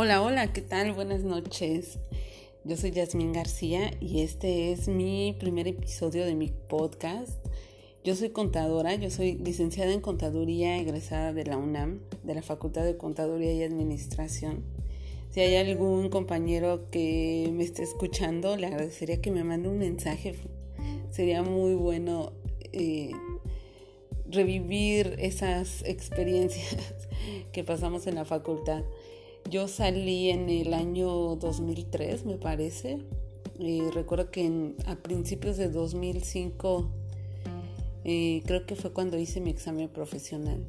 Hola, hola, ¿qué tal? Buenas noches. Yo soy Yasmín García y este es mi primer episodio de mi podcast. Yo soy contadora, yo soy licenciada en contaduría egresada de la UNAM, de la Facultad de Contaduría y Administración. Si hay algún compañero que me esté escuchando, le agradecería que me mande un mensaje. Sería muy bueno eh, revivir esas experiencias que pasamos en la facultad. Yo salí en el año 2003, me parece. Eh, recuerdo que a principios de 2005 eh, creo que fue cuando hice mi examen profesional.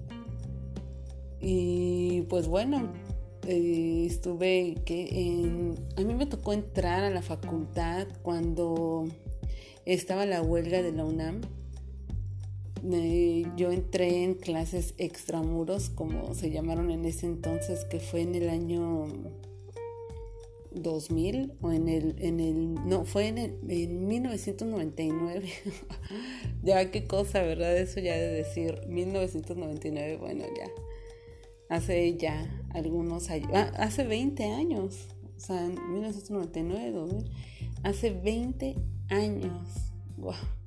Y pues bueno, eh, estuve que en, a mí me tocó entrar a la facultad cuando estaba la huelga de la UNAM yo entré en clases extramuros, como se llamaron en ese entonces, que fue en el año 2000 o en el, en el no, fue en, el, en 1999. ya qué cosa, ¿verdad? Eso ya de decir 1999, bueno, ya. Hace ya algunos años, ah, hace 20 años, o sea, en 1999, 2000, hace 20 años. Wow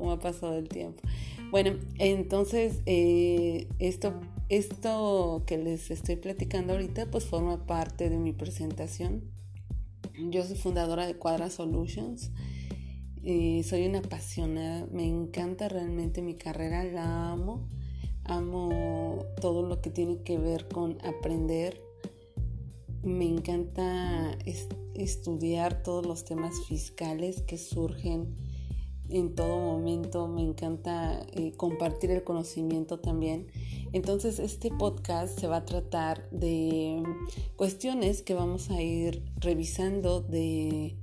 cómo ha pasado el tiempo. Bueno, entonces eh, esto, esto que les estoy platicando ahorita pues forma parte de mi presentación. Yo soy fundadora de Cuadra Solutions y soy una apasionada, me encanta realmente mi carrera, la amo, amo todo lo que tiene que ver con aprender, me encanta estudiar todos los temas fiscales que surgen en todo momento, me encanta eh, compartir el conocimiento también. Entonces este podcast se va a tratar de cuestiones que vamos a ir revisando de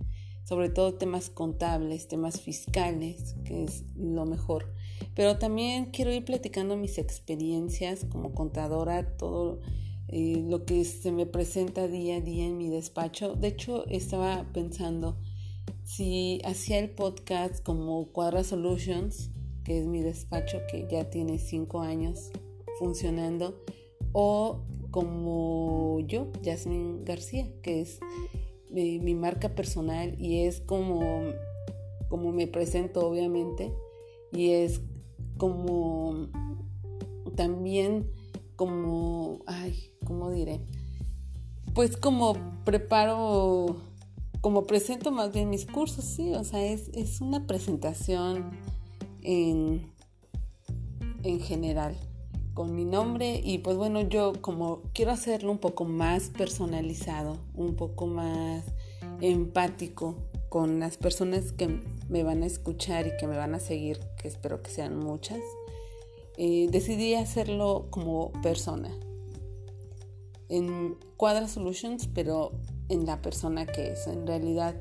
sobre todo temas contables, temas fiscales, que es lo mejor. Pero también quiero ir platicando mis experiencias como contadora, todo eh, lo que se me presenta día a día en mi despacho. De hecho, estaba pensando, si hacía el podcast como Cuadra Solutions, que es mi despacho que ya tiene cinco años funcionando, o como yo, Jasmine García, que es mi, mi marca personal y es como, como me presento obviamente, y es como también como, ay, ¿cómo diré? Pues como preparo como presento más bien mis cursos, sí, o sea, es, una presentación en, en general con mi nombre y pues bueno, yo como quiero hacerlo un poco más personalizado, un poco más empático con las personas que me van a escuchar y que me van a seguir, que espero que sean muchas, eh, decidí hacerlo como persona en Cuadra Solutions, pero en la persona que es. En realidad,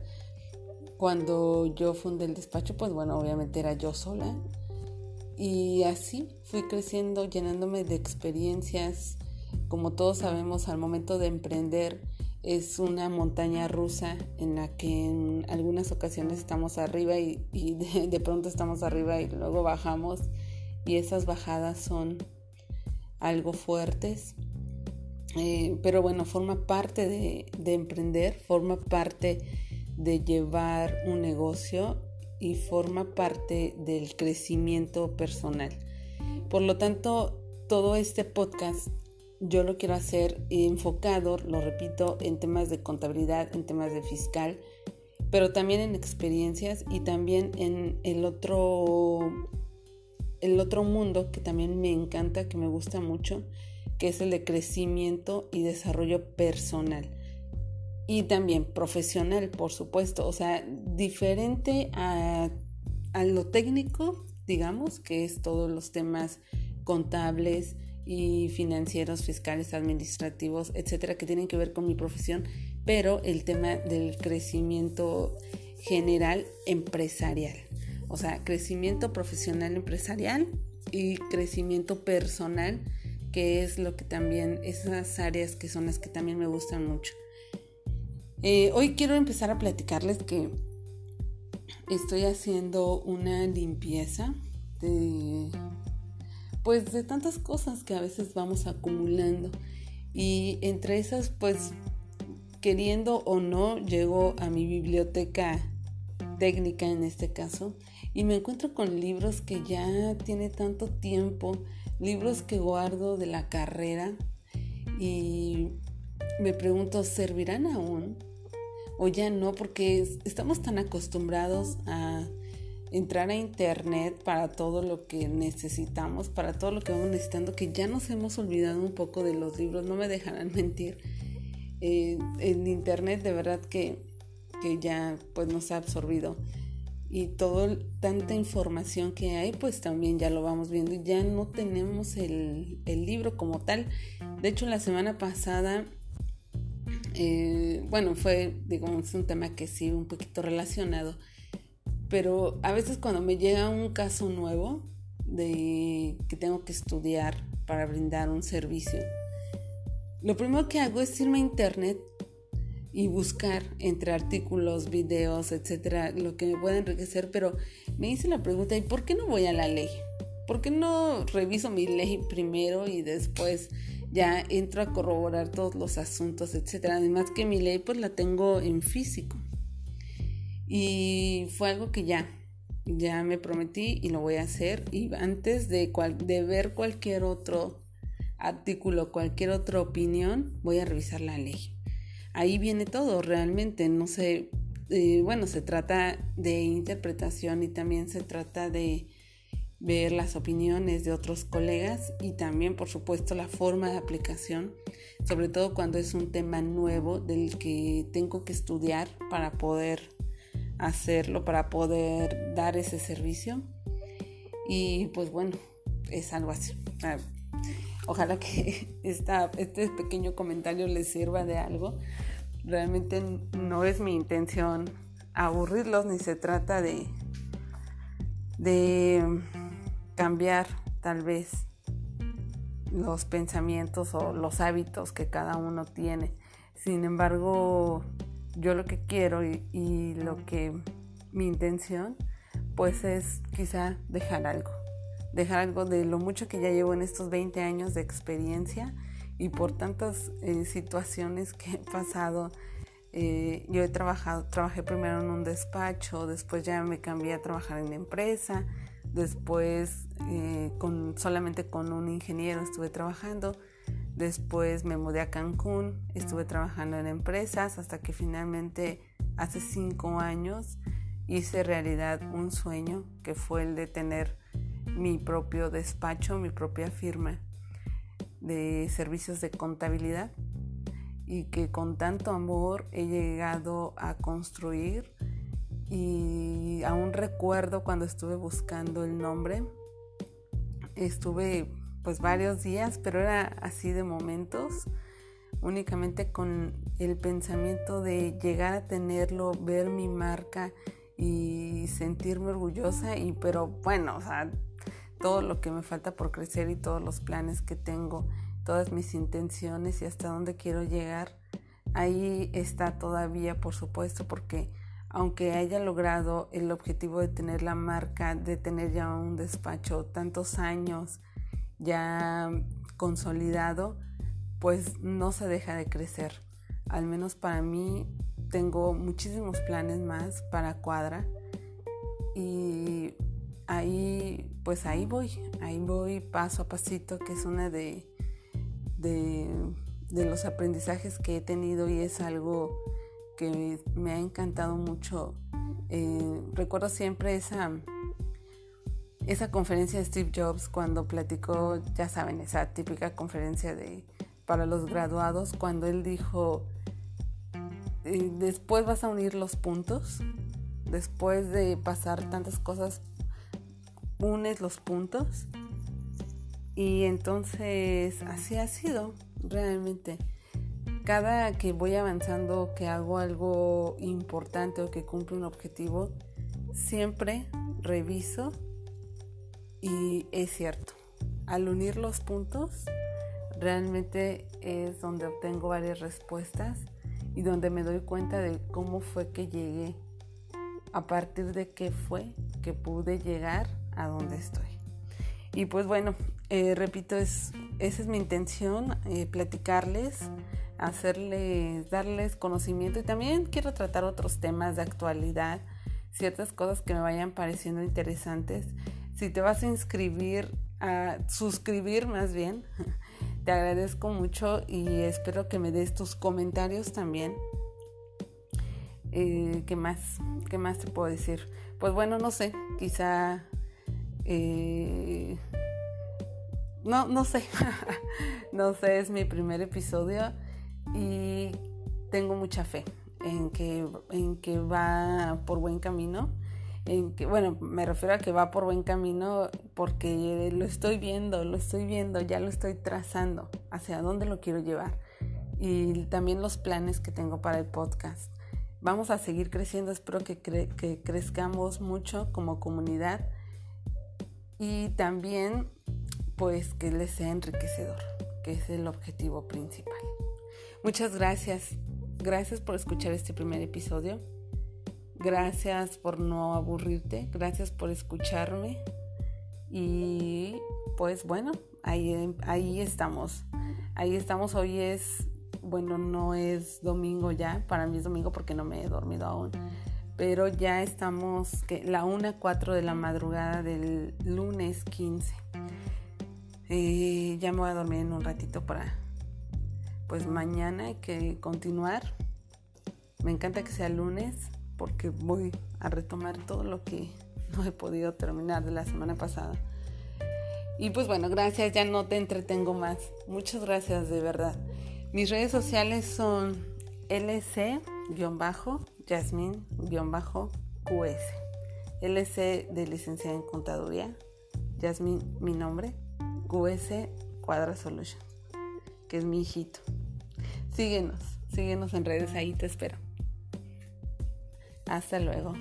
cuando yo fundé el despacho, pues bueno, obviamente era yo sola. Y así fui creciendo, llenándome de experiencias. Como todos sabemos, al momento de emprender es una montaña rusa en la que en algunas ocasiones estamos arriba y, de, pronto estamos arriba y luego bajamos. Y esas bajadas son algo fuertes eh, pero bueno, forma parte de, emprender, forma parte de llevar un negocio y forma parte del crecimiento personal. Por lo tanto, todo este podcast yo lo quiero hacer enfocado, lo repito, en temas de contabilidad, en temas de fiscal, pero también en experiencias y también en el otro, el otro mundo que también me encanta, que me gusta mucho, que es el de crecimiento y desarrollo personal. Y también profesional, por supuesto. O sea, diferente a, lo técnico, digamos, que es todos los temas contables y financieros, fiscales, administrativos, etcétera, que tienen que ver con mi profesión, pero el tema del crecimiento general empresarial. O sea, crecimiento profesional empresarial y crecimiento personal que es lo que también, esas áreas que son las que también me gustan mucho. Eh, hoy quiero empezar a platicarles que estoy haciendo una limpieza de, pues de tantas cosas que a veces vamos acumulando y entre esas pues queriendo o no, llego a mi biblioteca técnica en este caso y me encuentro con libros que ya tiene tanto tiempo, libros que guardo de la carrera y me pregunto, ¿servirán aún? O ya no, porque estamos tan acostumbrados a entrar a internet para todo lo que necesitamos, para todo lo que vamos necesitando, que ya nos hemos olvidado un poco de los libros, no me dejarán mentir. Eh, en internet de verdad que, que, ya pues nos ha absorbido y toda tanta información que hay pues también ya lo vamos viendo ya no tenemos el, el libro como tal. De hecho la semana pasada eh, bueno fue digamos un tema que sí un poquito relacionado pero a veces cuando me llega un caso nuevo de que tengo que estudiar para brindar un servicio, lo primero que hago es irme a internet y buscar entre artículos, videos, etcétera, lo que me pueda enriquecer, pero me hice la pregunta, ¿y por qué no voy a la ley? ¿Por qué no reviso mi ley primero y después ya entro a corroborar todos los asuntos, etcétera? Además que mi ley pues la tengo en físico. Y fue algo que ya, ya me prometí y lo voy a hacer. Y antes de, de ver cualquier otro artículo, cualquier otra opinión, voy a revisar la ley. Ahí viene todo, realmente, no sé, eh, bueno, se trata de interpretación y también se trata de ver las opiniones de otros colegas y también, por supuesto, la forma de aplicación, sobre todo cuando es un tema nuevo del que tengo que estudiar para poder hacerlo para poder dar ese servicio. Y pues bueno, es algo así. Ojalá que este pequeño comentario les sirva de algo. Realmente no es mi intención aburrirlos ni se trata de, de cambiar tal vez los pensamientos o los hábitos que cada uno tiene. Sin embargo, yo lo que quiero y, lo que mi intención pues es quizá dejar algo, dejar algo de lo mucho que ya llevo en estos 20 años de experiencia y por tantas eh, situaciones que he pasado. Eh, yo he trabajado, trabajé primero en un despacho, después ya me cambié a trabajar en empresa, después eh, con, solamente con un ingeniero estuve trabajando Después me mudé a Cancún, estuve trabajando en empresas hasta que finalmente hace cinco años hice realidad un sueño que fue el de tener mi propio despacho, mi propia firma de servicios de contabilidad y que con tanto amor he llegado a construir y aún recuerdo cuando estuve buscando el nombre, estuve pues varios días, pero era así de momentos, únicamente con el pensamiento de llegar a tenerlo, ver mi marca y sentirme orgullosa y pero bueno, o sea, todo lo que me falta por crecer y todos los planes que tengo, todas mis intenciones y hasta dónde quiero llegar, ahí está todavía, por supuesto, porque aunque haya logrado el objetivo de tener la marca, de tener ya un despacho tantos años, ya consolidado, pues no se deja de crecer. Al menos para mí tengo muchísimos planes más para Cuadra y ahí pues ahí voy, ahí voy paso a pasito, que es una de, de, los aprendizajes que he tenido y es algo que me ha encantado mucho. Eh, recuerdo siempre esa esa conferencia de Steve Jobs cuando platicó, ya saben, esa típica conferencia de para los graduados, cuando él dijo, eh, después vas a unir los puntos, después de pasar tantas cosas, unes los puntos. Y entonces así ha sido realmente. Cada que voy avanzando, que hago algo importante o que cumplo un objetivo, siempre reviso y es cierto, al unir los puntos, realmente es donde obtengo varias respuestas y donde me doy cuenta de cómo fue que llegué, a partir de qué fue que pude llegar a donde estoy. Y pues bueno, eh, repito, es, esa es mi intención, eh, platicarles hacerles, darles conocimiento y también quiero tratar otros temas de actualidad, ciertas cosas que me vayan pareciendo interesantes. Si te vas a inscribir, a suscribir más bien, te agradezco mucho y espero que me des tus comentarios también. Eh, ¿Qué más? ¿Qué más te puedo decir? Pues bueno, no sé, quizá... Eh, no, no sé, no sé, es mi primer episodio y tengo mucha fe en que, en que va por buen camino. En que, bueno, me refiero a que va por buen camino porque lo estoy viendo, lo estoy viendo, ya lo estoy trazando hacia dónde lo quiero llevar y también los planes que tengo para el podcast. Vamos a seguir creciendo, espero que, que crezcamos mucho como comunidad y también pues que les sea enriquecedor, que es el objetivo principal. Muchas gracias. Gracias por escuchar este primer episodio. Gracias por no aburrirte. Gracias por escucharme. Y pues bueno, ahí, ahí estamos. Ahí estamos. Hoy es, bueno, no es domingo ya. Para mí es domingo porque no me he dormido aún. Pero ya estamos, que la 1 4 de la madrugada del lunes 15. Eh, ya me voy a dormir en un ratito para pues mañana hay que continuar. Me encanta que sea lunes porque voy a retomar todo lo que no he podido terminar de la semana pasada. Y pues bueno, gracias, ya no te entretengo más. Muchas gracias de verdad. Mis redes sociales son lc-jasmine-qs. LC de licenciada en contaduría. Jasmine, mi nombre. QS Cuadra Solutions, que es mi hijito. Síguenos, síguenos en redes, ahí te espero. Hasta luego.